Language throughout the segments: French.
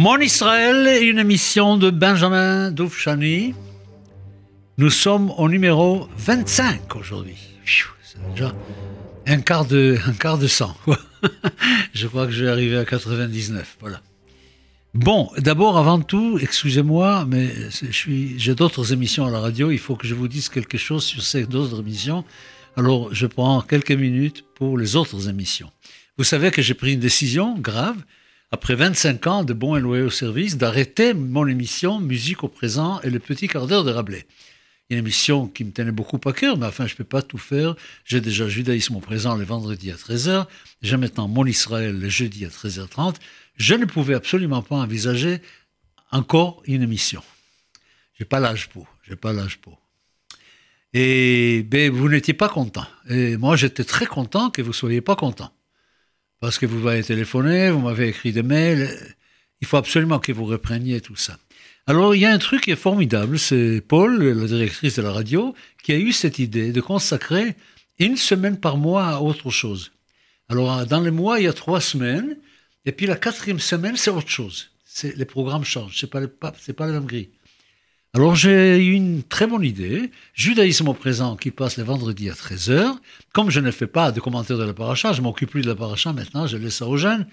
Mon Israël, une émission de Benjamin Doufchani. Nous sommes au numéro 25 aujourd'hui. C'est déjà un quart de, un quart de 100. je crois que je vais arriver à 99. Voilà. Bon, d'abord, avant tout, excusez-moi, mais j'ai d'autres émissions à la radio. Il faut que je vous dise quelque chose sur ces autres émissions. Alors, je prends quelques minutes pour les autres émissions. Vous savez que j'ai pris une décision grave après 25 ans de bons et loyaux service, d'arrêter mon émission Musique au présent et le petit quart d'heure de Rabelais. Une émission qui me tenait beaucoup à cœur, mais enfin, je ne peux pas tout faire. J'ai déjà Judaïsme au présent le vendredi à 13h. J'ai maintenant Mon Israël le jeudi à 13h30. Je ne pouvais absolument pas envisager encore une émission. J'ai pas l'âge pour. J'ai pas l'âge pour. Et ben, vous n'étiez pas content. Et moi, j'étais très content que vous soyez pas content parce que vous m'avez téléphoné, vous m'avez écrit des mails. Il faut absolument que vous repreniez tout ça. Alors, il y a un truc qui est formidable, c'est Paul, la directrice de la radio, qui a eu cette idée de consacrer une semaine par mois à autre chose. Alors, dans les mois, il y a trois semaines, et puis la quatrième semaine, c'est autre chose. Les programmes changent, ce n'est pas, pas la même grille. Alors j'ai eu une très bonne idée, judaïsme au présent qui passe le vendredi à 13h. Comme je ne fais pas de commentaires de la paracha, je m'occupe plus de la paracha maintenant, je laisse ça aux jeunes.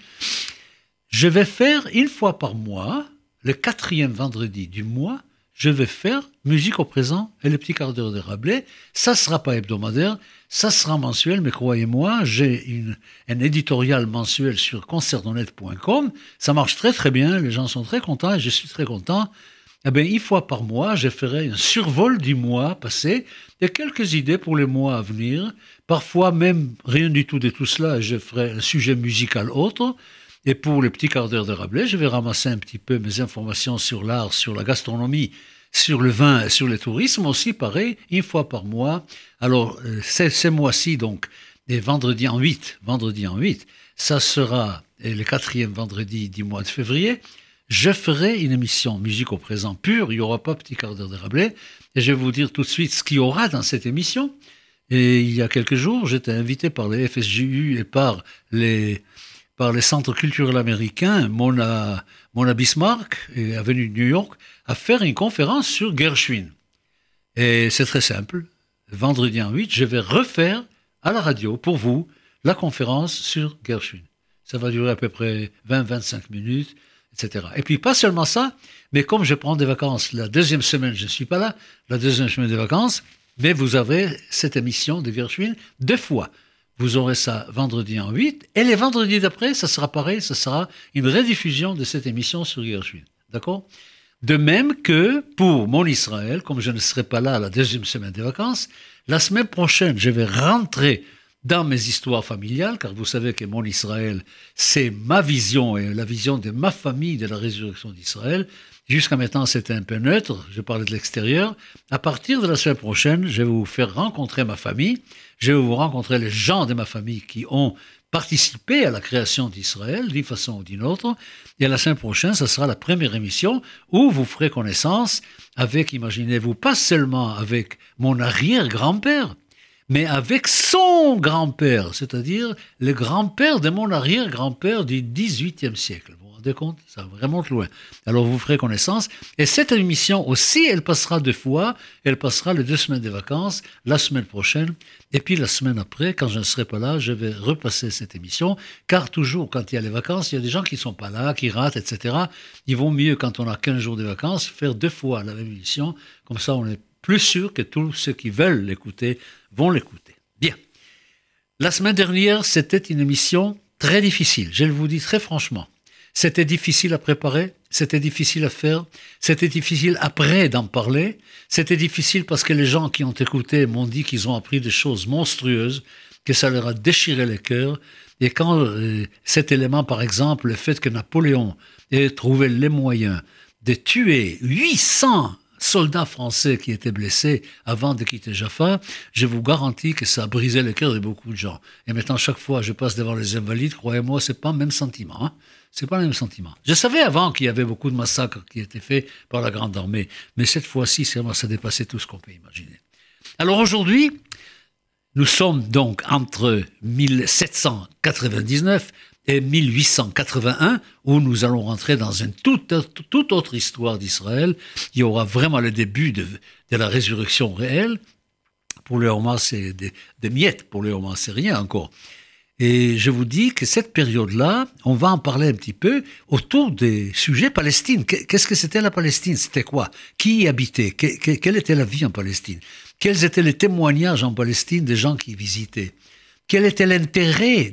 Je vais faire une fois par mois, le quatrième vendredi du mois, je vais faire musique au présent et le petit quart d'heure de Rabelais. Ça sera pas hebdomadaire, ça sera mensuel, mais croyez-moi, j'ai un éditorial mensuel sur concertonet.com. Ça marche très très bien, les gens sont très contents et je suis très content eh bien, une fois par mois, je ferai un survol du mois passé, et quelques idées pour les mois à venir. Parfois, même rien du tout de tout cela, je ferai un sujet musical autre. Et pour les petits quarts d'heure de Rabelais, je vais ramasser un petit peu mes informations sur l'art, sur la gastronomie, sur le vin et sur le tourisme aussi, pareil, une fois par mois. Alors, euh, ces mois-ci, donc, des vendredis en 8, vendredi en 8, ça sera le quatrième vendredi du mois de février je ferai une émission musique au présent pure, il n'y aura pas petit quart d'heure de Rabelais, et je vais vous dire tout de suite ce qu'il y aura dans cette émission. Et il y a quelques jours, j'étais invité par les FSJU et par les, par les centres culturels américains, Mona, Mona Bismarck et Avenue de New York, à faire une conférence sur Gershwin. Et c'est très simple. Vendredi en 8, je vais refaire à la radio pour vous la conférence sur Gershwin. Ça va durer à peu près 20-25 minutes. Et puis pas seulement ça, mais comme je prends des vacances, la deuxième semaine, je ne suis pas là, la deuxième semaine des vacances, mais vous avez cette émission de Gershwin deux fois. Vous aurez ça vendredi en 8, et les vendredis d'après, ça sera pareil, ça sera une rediffusion de cette émission sur Gershwin. D'accord? De même que pour mon Israël, comme je ne serai pas là la deuxième semaine des vacances, la semaine prochaine, je vais rentrer dans mes histoires familiales, car vous savez que mon Israël, c'est ma vision et la vision de ma famille de la résurrection d'Israël. Jusqu'à maintenant, c'était un peu neutre, je parlais de l'extérieur. À partir de la semaine prochaine, je vais vous faire rencontrer ma famille, je vais vous rencontrer les gens de ma famille qui ont participé à la création d'Israël d'une façon ou d'une autre. Et la semaine prochaine, ce sera la première émission où vous ferez connaissance avec, imaginez-vous, pas seulement avec mon arrière-grand-père, mais avec son grand-père, c'est-à-dire le grand-père de mon arrière-grand-père du XVIIIe siècle. Vous vous rendez compte? Ça remonte loin. Alors vous ferez connaissance. Et cette émission aussi, elle passera deux fois. Elle passera les deux semaines de vacances, la semaine prochaine. Et puis la semaine après, quand je ne serai pas là, je vais repasser cette émission. Car toujours, quand il y a les vacances, il y a des gens qui ne sont pas là, qui ratent, etc. Il vaut mieux, quand on a 15 jours de vacances, faire deux fois la même émission. Comme ça, on est plus sûr que tous ceux qui veulent l'écouter vont l'écouter. Bien. La semaine dernière, c'était une émission très difficile, je vous dis très franchement. C'était difficile à préparer, c'était difficile à faire, c'était difficile après d'en parler, c'était difficile parce que les gens qui ont écouté m'ont dit qu'ils ont appris des choses monstrueuses, que ça leur a déchiré le cœur. Et quand euh, cet élément, par exemple, le fait que Napoléon ait trouvé les moyens de tuer 800 soldats français qui étaient blessés avant de quitter Jaffa, je vous garantis que ça a brisé le cœur de beaucoup de gens. Et maintenant, chaque fois que je passe devant les invalides, croyez-moi, c'est pas le même sentiment. Hein c'est pas le même sentiment. Je savais avant qu'il y avait beaucoup de massacres qui étaient faits par la Grande Armée, mais cette fois-ci, ça dépassait tout ce qu'on peut imaginer. Alors aujourd'hui, nous sommes donc entre 1799 et 1881, où nous allons rentrer dans une toute, autre histoire d'Israël. Il y aura vraiment le début de, la résurrection réelle. Pour le Hamas, c'est des, miettes. Pour le Hamas, c'est rien encore. Et je vous dis que cette période-là, on va en parler un petit peu autour des sujets Palestine. Qu'est-ce que c'était la Palestine? C'était quoi? Qui y habitait? Quelle était la vie en Palestine? Quels étaient les témoignages en Palestine des gens qui visitaient? Quel était l'intérêt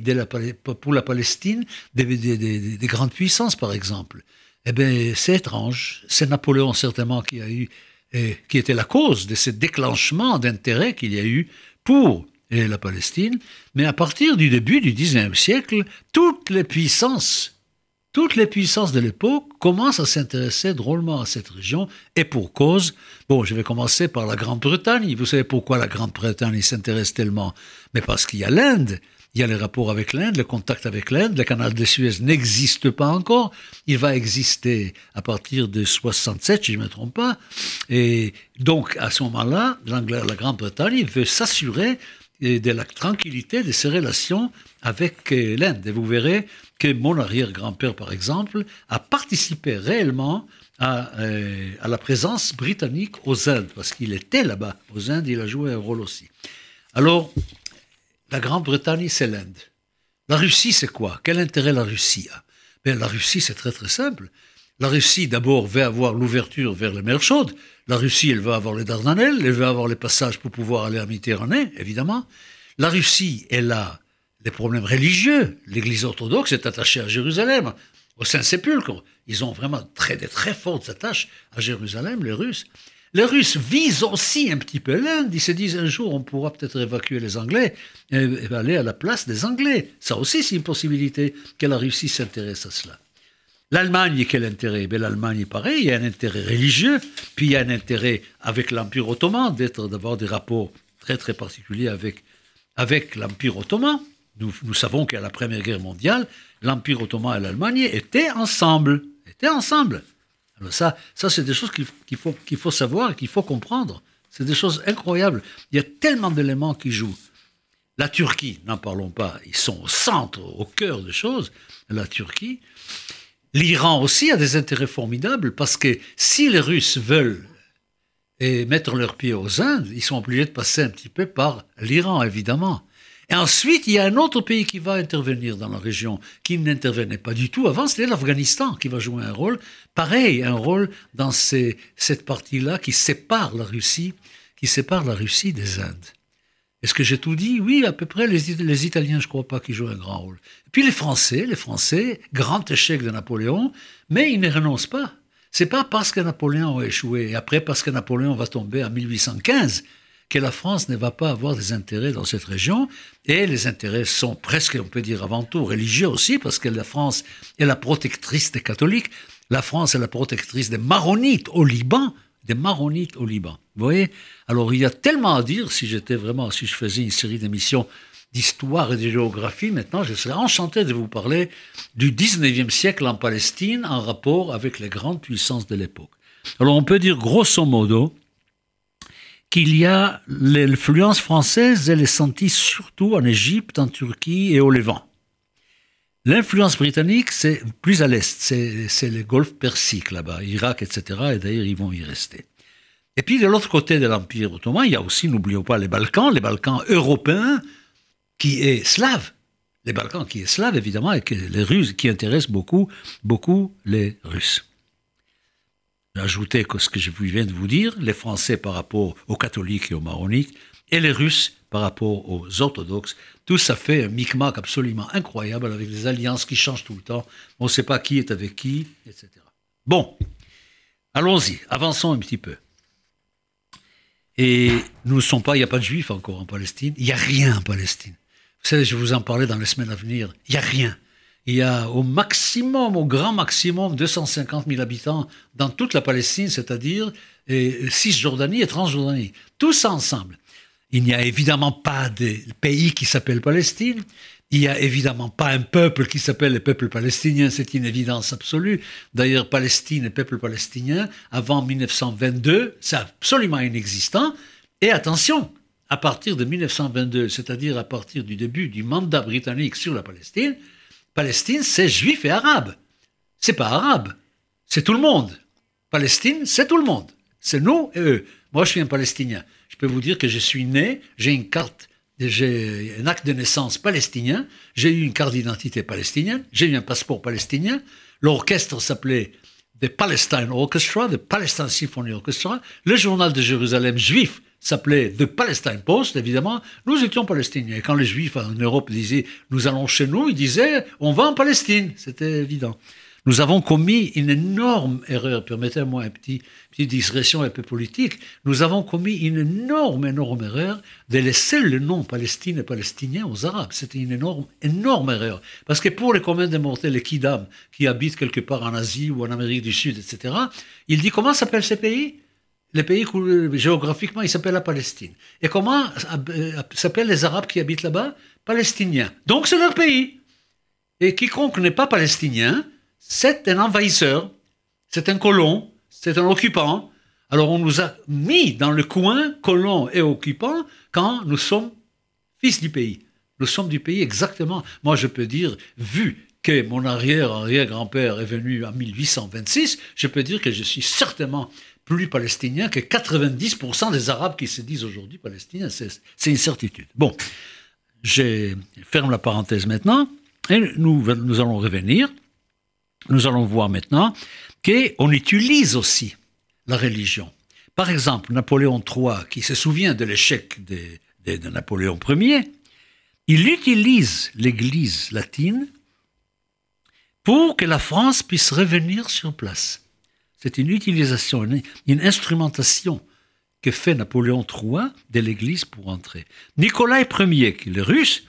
pour la Palestine des, grandes puissances, par exemple? Eh bien, c'est étrange. C'est Napoléon, certainement, qui a eu, qui était la cause de ce déclenchement d'intérêt qu'il y a eu pour la Palestine. Mais à partir du début du XIXe siècle, toutes les puissances toutes les puissances de l'époque commencent à s'intéresser drôlement à cette région, et pour cause. Bon, je vais commencer par la Grande-Bretagne. Vous savez pourquoi la Grande-Bretagne s'intéresse tellement? Mais parce qu'il y a l'Inde. Il y a les rapports avec l'Inde, le contact avec l'Inde. Le canal de Suez n'existe pas encore. Il va exister à partir de 67, si je ne me trompe pas. Et donc, à ce moment-là, la Grande-Bretagne veut s'assurer de la tranquillité de ses relations avec euh, l'Inde. Et vous verrez que mon arrière-grand-père, par exemple, a participé réellement à, euh, à, la présence britannique aux Indes, parce qu'il était là-bas. Aux Indes, il a joué un rôle aussi. Alors, la Grande-Bretagne, c'est l'Inde. La Russie, c'est quoi? Quel intérêt la Russie a? Bien, La Russie, c'est très très simple. La Russie, d'abord, veut avoir l'ouverture vers les mers chaudes. La Russie, elle veut avoir les Dardanelles, elle veut avoir les passages pour pouvoir aller en Méditerranée, évidemment. La Russie, elle a des problèmes religieux. L'Église orthodoxe est attachée à Jérusalem, au Saint-Sépulcre. Ils ont vraiment très, des très fortes attaches à Jérusalem, les Russes. Les Russes visent aussi un petit peu l'Inde. Ils se disent un jour, on pourra peut-être évacuer les Anglais et aller à la place des Anglais. Ça aussi, c'est une possibilité que la Russie s'intéresse à cela. L'Allemagne, quel intérêt? Ben, L'Allemagne, pareil, il y a un intérêt religieux, puis il y a un intérêt avec l'Empire ottoman, d'être, d'avoir des rapports très très particuliers avec, avec l'Empire ottoman. Nous, savons qu'à la Première Guerre mondiale, l'Empire ottoman et l'Allemagne étaient ensemble. Étaient ensemble. Alors ça, ça c'est des choses qu'il, faut, qu'il faut savoir et qu'il faut comprendre. C'est des choses incroyables. Il y a tellement d'éléments qui jouent. La Turquie, n'en parlons pas, ils sont au centre, au cœur des choses. La Turquie. L'Iran aussi a des intérêts formidables parce que si les Russes veulent mettre leurs pieds aux Indes, ils sont obligés de passer un petit peu par l'Iran, évidemment. Et ensuite, il y a un autre pays qui va intervenir dans la région, qui n'intervenait pas du tout avant, c'était l'Afghanistan qui va jouer un rôle, pareil, un rôle dans cette partie-là qui sépare la Russie, qui sépare la Russie des Indes. Est-ce que j'ai tout dit? Oui, à peu près. Les, Italiens, je ne crois pas qu'ils jouent un grand rôle. Et puis les Français, les Français, grand échec de Napoléon, mais ils ne renoncent pas. C'est pas parce que Napoléon a échoué et après parce que Napoléon va tomber en 1815 que la France ne va pas avoir des intérêts dans cette région. Et les intérêts sont presque, on peut dire avant tout, religieux aussi, parce que la France est la protectrice des catholiques. La France est la protectrice des maronites au Liban, des maronites au Liban. Vous voyez? Alors il y a tellement à dire si j'étais vraiment, si je faisais une série d'émissions d'histoire et de géographie, maintenant je serais enchanté de vous parler du 19e siècle en Palestine en rapport avec les grandes puissances de l'époque. Alors on peut dire grosso modo qu'il y a l'influence française, elle est sentie surtout en Égypte, en Turquie et au Levant. L'influence britannique, c'est plus à l'est, c'est le golfe Persique là-bas, Irak, etc. Et d'ailleurs, ils vont y rester. Et puis de l'autre côté de l'Empire ottoman, il y a aussi, n'oublions pas, les Balkans, les Balkans européens, qui est slave. Les Balkans qui est slave, évidemment, et les Russes, qui intéressent beaucoup, beaucoup les Russes ajouter que ce que je viens de vous dire, les Français par rapport aux catholiques et aux maronites, et les Russes par rapport aux orthodoxes. Tout ça fait un micmac absolument incroyable avec des alliances qui changent tout le temps. On ne sait pas qui est avec qui, etc. Bon, allons-y, avançons un petit peu. Et nous ne sommes pas, il n'y a pas de juifs encore en Palestine, il n'y a rien en Palestine. Vous savez, je vous en parlais dans les semaines à venir, il n'y a rien il y a au maximum, au grand maximum, 250 000 habitants dans toute la Palestine, c'est-à-dire Cisjordanie et Transjordanie. Tout ça ensemble. Il n'y a évidemment pas de pays qui s'appelle Palestine. Il n'y a évidemment pas un peuple qui s'appelle le peuple palestinien, c'est une évidence absolue. D'ailleurs, Palestine et peuple palestinien, avant 1922, c'est absolument inexistant. Et attention, à partir de 1922, c'est-à-dire à partir du début du mandat britannique sur la Palestine, Palestine, c'est juif et arabe. C'est pas arabe, c'est tout le monde. Palestine, c'est tout le monde. C'est nous et eux. Moi, je suis un Palestinien. Je peux vous dire que je suis né, j'ai une carte, j'ai un acte de naissance palestinien, j'ai eu une carte d'identité palestinienne, j'ai eu un passeport palestinien. L'orchestre s'appelait The Palestine Orchestra, The Palestine Symphony Orchestra. Le journal de Jérusalem juif s'appelait The Palestine Post, évidemment. Nous étions palestiniens. Et quand les juifs en Europe disaient nous allons chez nous, ils disaient on va en Palestine. C'était évident. Nous avons commis une énorme erreur, permettez-moi une petit, petite digression un peu politique, nous avons commis une énorme, énorme erreur de laisser le nom Palestine et Palestinien aux Arabes. C'était une énorme, énorme erreur. Parce que pour les communs des mortels, les Kidam, qui habitent quelque part en Asie ou en Amérique du Sud, etc., il dit comment s'appellent ces pays? Les pays géographiquement, ils s'appellent la Palestine. Et comment euh, s'appellent les Arabes qui habitent là-bas? Palestiniens. Donc c'est leur pays. Et quiconque n'est pas palestinien, c'est un envahisseur, c'est un colon, c'est un occupant. Alors on nous a mis dans le coin, colon et occupant, quand nous sommes fils du pays. Nous sommes du pays exactement. Moi, je peux dire, vu que mon arrière-arrière-grand-père est venu en 1826, je peux dire que je suis certainement plus palestinien que 90% des Arabes qui se disent aujourd'hui palestiniens. C'est une certitude. Bon, je ferme la parenthèse maintenant et nous, nous allons revenir nous allons voir maintenant qu'on utilise aussi la religion. Par exemple, Napoléon III, qui se souvient de l'échec de, Napoléon Ier, il utilise l'Église latine pour que la France puisse revenir sur place. C'est une utilisation, une, instrumentation que fait Napoléon III de l'Église pour entrer. Nicolas Ier, qui est le russe,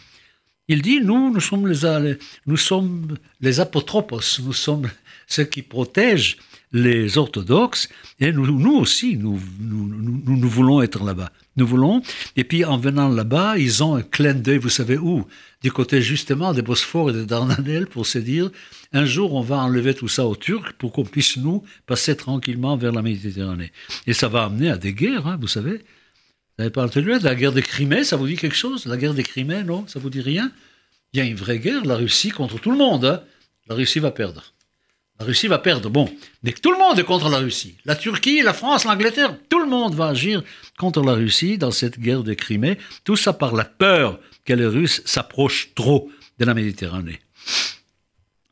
il dit, nous, nous sommes les, nous sommes les apotropos, nous sommes ceux qui protègent les orthodoxes, et nous, aussi, nous, nous, voulons être là-bas. Nous voulons, et puis en venant là-bas, ils ont un clin d'œil, vous savez où? Du côté justement des Bosphore et des Dardanelles, pour se dire, un jour on va enlever tout ça aux Turcs pour qu'on puisse nous passer tranquillement vers la Méditerranée. Et ça va amener à des guerres, hein, vous savez. Vous avez pas entendu la guerre de Crimée, ça vous dit quelque chose? La guerre de Crimée, non? Ça vous dit rien? Il y a une vraie guerre, la Russie contre tout le monde. Hein. la Russie va perdre. La Russie va perdre. Bon, mais tout le monde est contre la Russie. La Turquie, la France, l'Angleterre, tout le monde va agir contre la Russie dans cette guerre de Crimée. Tout ça par la peur que les Russes s'approchent trop de la Méditerranée.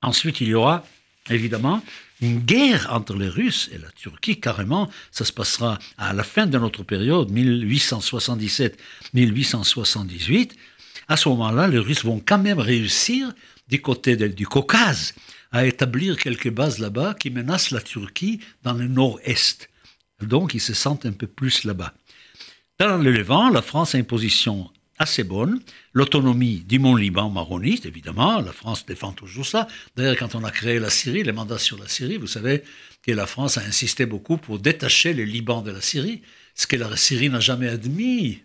Ensuite, il y aura, évidemment, une guerre entre les Russes et la Turquie, carrément. Ça se passera à la fin de notre période, 1877-1878. À ce moment-là, les Russes vont quand même réussir, du côté du Caucase, à établir quelques bases là-bas qui menacent la Turquie dans le nord-est. Donc, ils se sentent un peu plus là-bas. Dans le Levant, la France a une position assez bonne. L'autonomie du Mont-Liban maronite, évidemment, la France défend toujours ça. D'ailleurs, quand on a créé la Syrie, les mandats sur la Syrie, vous savez que la France a insisté beaucoup pour détacher le Liban de la Syrie, ce que la Syrie n'a jamais admis.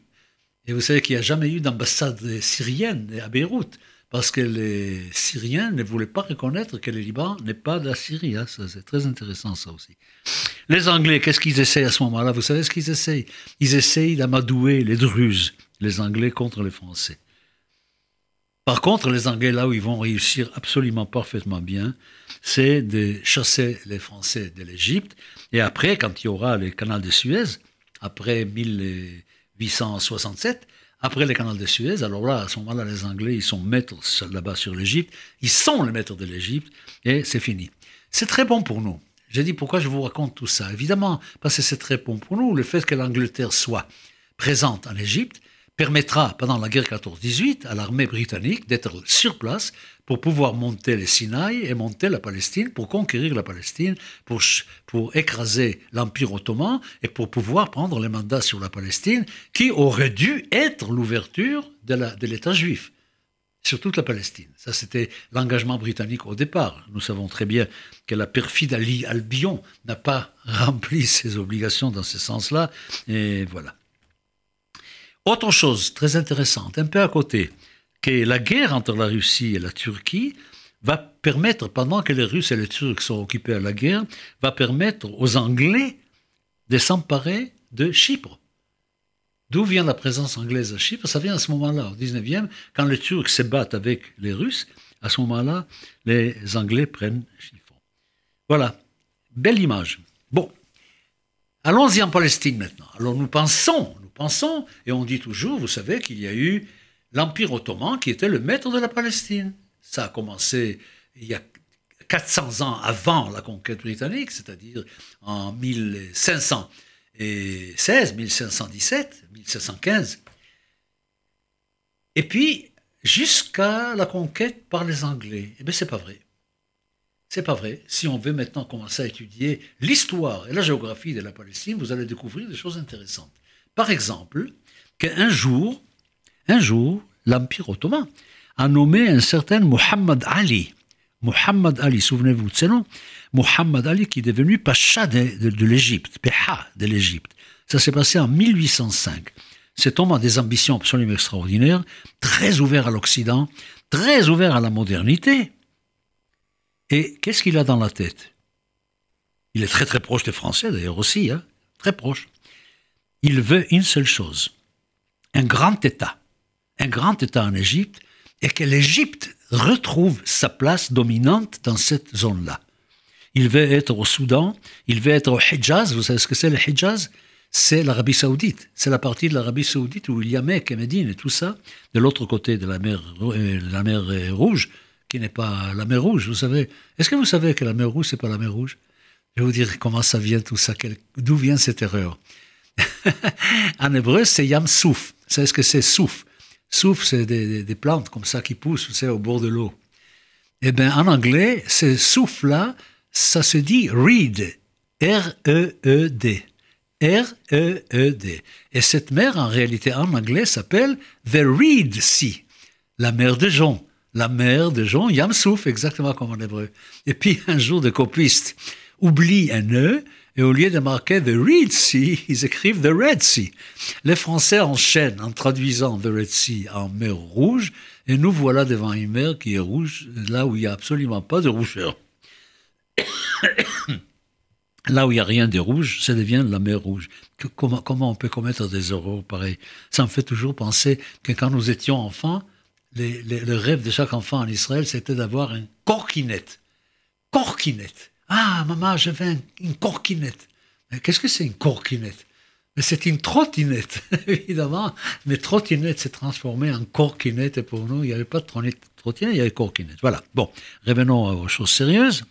Et vous savez qu'il n'y a jamais eu d'ambassade syrienne à Beyrouth, parce que les Syriens ne voulaient pas reconnaître que le Liban n'est pas de la Syrie. Hein. C'est très intéressant ça aussi. Les Anglais, qu'est-ce qu'ils essayent à ce moment-là? Vous savez ce qu'ils essayent? Ils essayent d'amadouer les Druzes les Anglais contre les Français. Par contre, les Anglais, là où ils vont réussir absolument parfaitement bien, c'est de chasser les Français de l'Égypte. Et après, quand il y aura le canal de Suez, après 1867, après le canal de Suez, alors là, à ce moment-là, les Anglais, ils sont maîtres là-bas sur l'Égypte. Ils sont les maîtres de l'Égypte et c'est fini. C'est très bon pour nous. J'ai dit pourquoi je vous raconte tout ça? Évidemment, parce que c'est très bon pour nous, le fait que l'Angleterre soit présente en Égypte, permettra, pendant la guerre 14-18, à l'armée britannique d'être sur place pour pouvoir monter les Sinaï et monter la Palestine, pour conquérir la Palestine, pour, pour écraser l'Empire ottoman et pour pouvoir prendre les mandats sur la Palestine, qui aurait dû être l'ouverture de l'État juif sur toute la Palestine. Ça, c'était l'engagement britannique au départ. Nous savons très bien que la perfide Ali Albion n'a pas rempli ses obligations dans ce sens-là, et voilà. Autre chose très intéressante, un peu à côté, que la guerre entre la Russie et la Turquie va permettre, pendant que les Russes et les Turcs sont occupés à la guerre, va permettre aux Anglais de s'emparer de Chypre. D'où vient la présence anglaise à Chypre? Ça vient à ce moment-là, au 19e, quand les Turcs se battent avec les Russes. À ce moment-là, les Anglais prennent Chiffon. Voilà, belle image. Bon, allons-y en Palestine maintenant. Alors nous pensons, pensons, et on dit toujours, vous savez qu'il y a eu l'Empire ottoman qui était le maître de la Palestine. Ça a commencé il y a 400 ans avant la conquête britannique, c'est-à-dire en 1516, 1517, 1715. Et puis, jusqu'à la conquête par les Anglais. Eh bien, c'est pas vrai. C'est pas vrai. Si on veut maintenant commencer à étudier l'histoire et la géographie de la Palestine, vous allez découvrir des choses intéressantes. Par exemple, qu'un jour, un jour, l'Empire ottoman a nommé un certain Muhammad Ali. Muhammad Ali, souvenez-vous de ce nom Muhammad Ali qui est devenu pacha de, l'Égypte, Péha de l'Égypte. Ça s'est passé en 1805. Cet homme a des ambitions absolument extraordinaires, très ouvert à l'Occident, très ouvert à la modernité. Et qu'est-ce qu'il a dans la tête? Il est très très proche des Français d'ailleurs aussi, hein très proche. Il veut une seule chose, un grand État, un grand État en Égypte, et que l'Égypte retrouve sa place dominante dans cette zone-là. Il veut être au Soudan, il veut être au Hijaz, vous savez ce que c'est le Hijaz? C'est l'Arabie Saoudite, c'est la partie de l'Arabie Saoudite où il y a Mecque et Médine et tout ça, de l'autre côté de la mer, euh, la mer Rouge, qui n'est pas la mer Rouge, vous savez. Est-ce que vous savez que la mer Rouge, c'est pas la mer Rouge? Je vais vous dire comment ça vient tout ça, d'où vient cette erreur? en hébreu, c'est Yam Souf. Savez ce que c'est Souf? Souf, c'est des, plantes comme ça qui poussent, au bord de l'eau. Eh bien, en anglais, ce souffle-là, ça se dit reed. R-E-E-D. R-E-E-D. Et cette mer, en réalité, en anglais, s'appelle The Reed Sea, la mer de Jon. La mer de Jon, Yamsouf, exactement comme en hébreu. Et puis, un jour, de copistes oublient un E et au lieu de marquer The Red Sea, ils écrivent The Red Sea. Les Français enchaînent en traduisant The Red Sea en mer rouge, et nous voilà devant une mer qui est rouge, là où il n'y a absolument pas de rougeur. là où il n'y a rien de rouge, ça devient la mer rouge. comment, on peut commettre des erreurs pareilles? Ça me fait toujours penser que quand nous étions enfants, le rêve de chaque enfant en Israël, c'était d'avoir un corkinette. Corkinette. Ah, maman, veux une corkinette. Qu'est-ce que c'est une corkinette? Mais c'est une trottinette, évidemment. Mais trottinette s'est transformée en corkinette et pour nous, il n'y avait pas de trottinette, il y avait corkinette. Voilà. Bon, revenons aux choses sérieuses.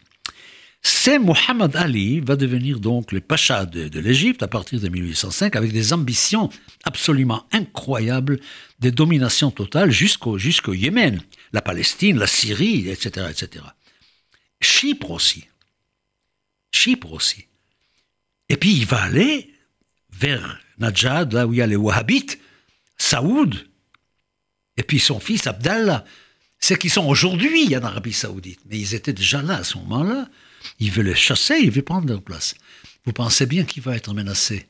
C'est Mohamed Ali va devenir donc le pacha de, de l'Égypte à partir de 1805 avec des ambitions absolument incroyables de domination totale jusqu'au jusqu'au Yémen, la Palestine, la Syrie, etc., etc. Chypre aussi. Chypre aussi. Et puis il va aller vers Najad, là où il y a les Wahhabites, Saoud, et puis son fils Abdallah. C'est qui sont aujourd'hui en Arabie Saoudite, mais ils étaient déjà là à ce moment-là. Il veut les chasser, il veut prendre leur place. Vous pensez bien qu'il va être menacé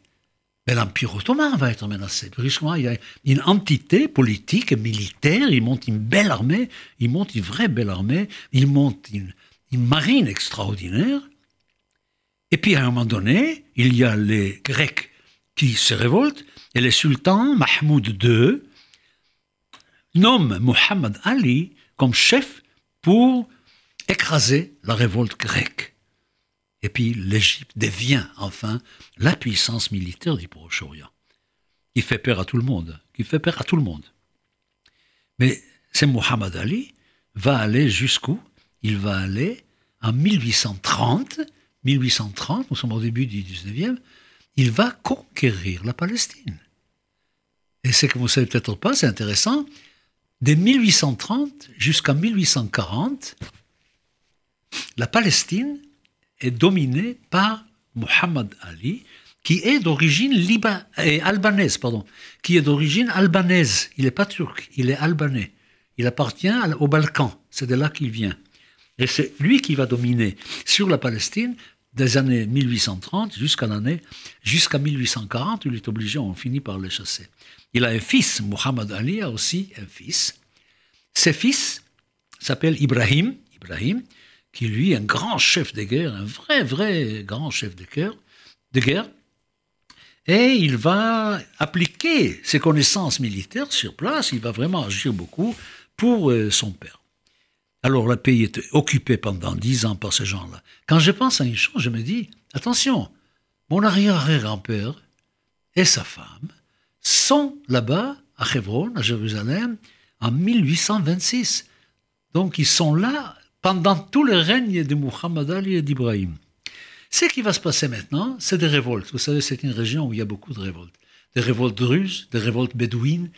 mais l'Empire ottoman va être menacé. Brusquement, il y a une entité politique militaire, il monte une belle armée, il monte une vraie belle armée, il monte une marine extraordinaire, et puis à un moment donné, il y a les Grecs qui se révoltent et le sultan Mahmoud II nomme Muhammad Ali comme chef pour écraser la révolte grecque. Et puis l'Égypte devient enfin la puissance militaire du Proche-Orient, qui fait peur à tout le monde, qui fait peur à tout le monde. Mais c'est Muhammad Ali va aller jusqu'où? Il va aller en 1830 1830, nous sommes au début du 19e, il va conquérir la Palestine. Et ce que vous ne savez peut-être pas, c'est intéressant, dès 1830 jusqu'à 1840, la Palestine est dominée par Muhammad Ali, qui est d'origine albanaise, pardon, qui est d'origine albanaise. Il n'est pas turc, il est albanais. Il appartient au Balkan, c'est de là qu'il vient. Et c'est lui qui va dominer sur la Palestine des années 1830 jusqu'à l'année, jusqu'à 1840, il est obligé, on finit par le chasser. Il a un fils, Muhammad Ali a aussi un fils. Ses fils s'appellent Ibrahim, Ibrahim, qui lui est un grand chef de guerre, un vrai, vrai grand chef de guerre. Et il va appliquer ses connaissances militaires sur place, il va vraiment agir beaucoup pour euh, son père. Alors le pays était occupé pendant dix ans par ces gens-là. Quand je pense à une chose, je me dis, attention, mon arrière-grand-père et sa femme sont là-bas, à Hebron, à Jérusalem, en 1826. Donc ils sont là pendant tout le règne de Muhammad Ali et d'Ibrahim. Ce qui va se passer maintenant, c'est des révoltes. Vous savez, c'est une région où il y a beaucoup de révoltes. Des révoltes druzes, des révoltes bédouines.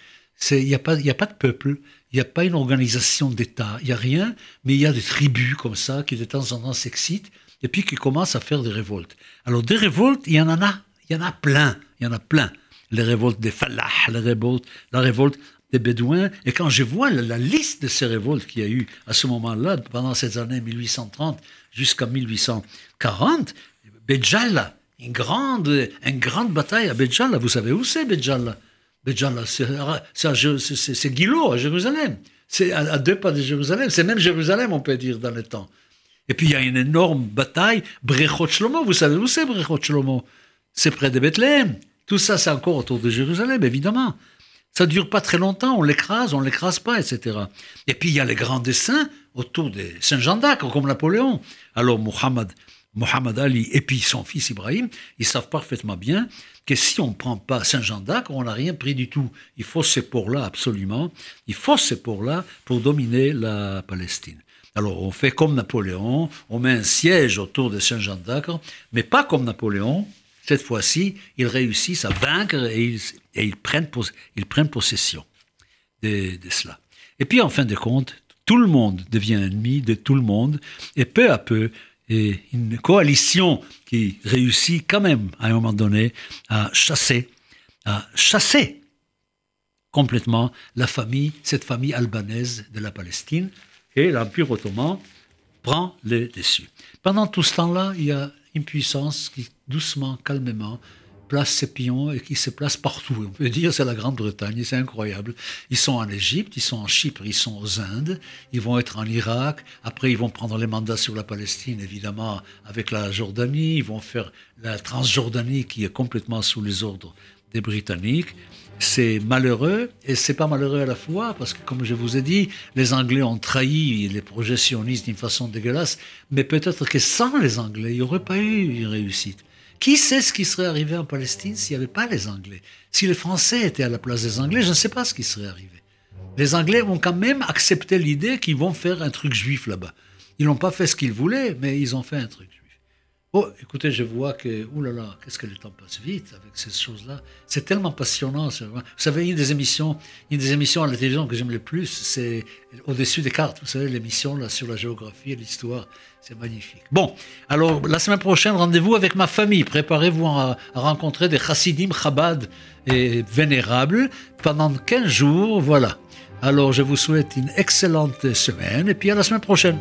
Il n'y a, a pas de peuple, il n'y a pas une organisation d'État, il n'y a rien, mais il y a des tribus comme ça qui de temps en temps s'excitent et puis qui commencent à faire des révoltes. Alors des révoltes, il y en a, il y en a plein, il y en a plein. Les révoltes des Falah, les révoltes, la révolte des Bédouins. Et quand je vois la, liste de ces révoltes qu'il y a eu à ce moment-là, pendant ces années 1830 jusqu'à 1840, Béjala, une grande, une grande bataille à Béjala. Vous savez où c'est Béjala, c'est Guilo à Jérusalem. C'est à, deux pas de Jérusalem. C'est même Jérusalem, on peut dire, dans le temps. Et puis il y a une énorme bataille, Brechot Shlomo. Vous savez où c'est Brechot Shlomo? C'est près de Bethléem. Tout ça, c'est encore autour de Jérusalem, évidemment. Ça dure pas très longtemps, on l'écrase, on l'écrase pas, etc. Et puis il y a les grands dessins autour de Saint-Jean d'Acre, comme Napoléon. Alors Mohammed, Mohammed Ali et puis son fils Ibrahim, ils savent parfaitement bien que si on ne prend pas Saint-Jean d'Acre, on n'a rien pris du tout. Il faut ces ports-là, absolument. Il faut ces ports-là pour dominer la Palestine. Alors on fait comme Napoléon, on met un siège autour de Saint-Jean d'Acre, mais pas comme Napoléon, cette fois-ci, ils réussissent à vaincre et ils, prennent, possession de, cela. Et puis, en fin de compte, tout le monde devient ennemi de tout le monde, et peu à peu, et une coalition qui réussit quand même, à un moment donné, à chasser, à chasser complètement la famille, cette famille albanaise de la Palestine, et l'Empire ottoman prend le dessus. Pendant tout ce temps-là, il y a une puissance qui, doucement, calmement, place ses pions et qui se place partout. On peut dire c'est la Grande-Bretagne, c'est incroyable. Ils sont en Égypte, ils sont en Chypre, ils sont aux Indes, ils vont être en Irak, après ils vont prendre les mandats sur la Palestine, évidemment, avec la Jordanie, ils vont faire la Transjordanie qui est complètement sous les ordres des Britanniques c'est malheureux et c'est pas malheureux à la fois parce que, comme je vous ai dit, les Anglais ont trahi les projets sionistes d'une façon dégueulasse, mais peut-être que sans les Anglais, il n'y aurait pas eu une réussite. Qui sait ce qui serait arrivé en Palestine s'il n'y avait pas les Anglais? Si les Français étaient à la place des Anglais, je ne sais pas ce qui serait arrivé. Les Anglais ont quand même accepté l'idée qu'ils vont faire un truc juif là-bas. Ils n'ont pas fait ce qu'ils voulaient, mais ils ont fait un truc. Oh, écoutez, je vois que, oulala, qu'est-ce que le temps passe vite avec ces choses-là. C'est tellement passionnant. Vous savez, une des émissions, des émissions à la télévision que j'aime le plus, c'est Au-dessus des cartes. Vous savez, l'émission là sur la géographie et l'histoire. C'est magnifique. Bon, alors la semaine prochaine, rendez-vous avec ma famille. Préparez-vous à, rencontrer des chassidim chabad et vénérables pendant 15 jours. Voilà. Alors, je vous souhaite une excellente semaine et puis à la semaine prochaine.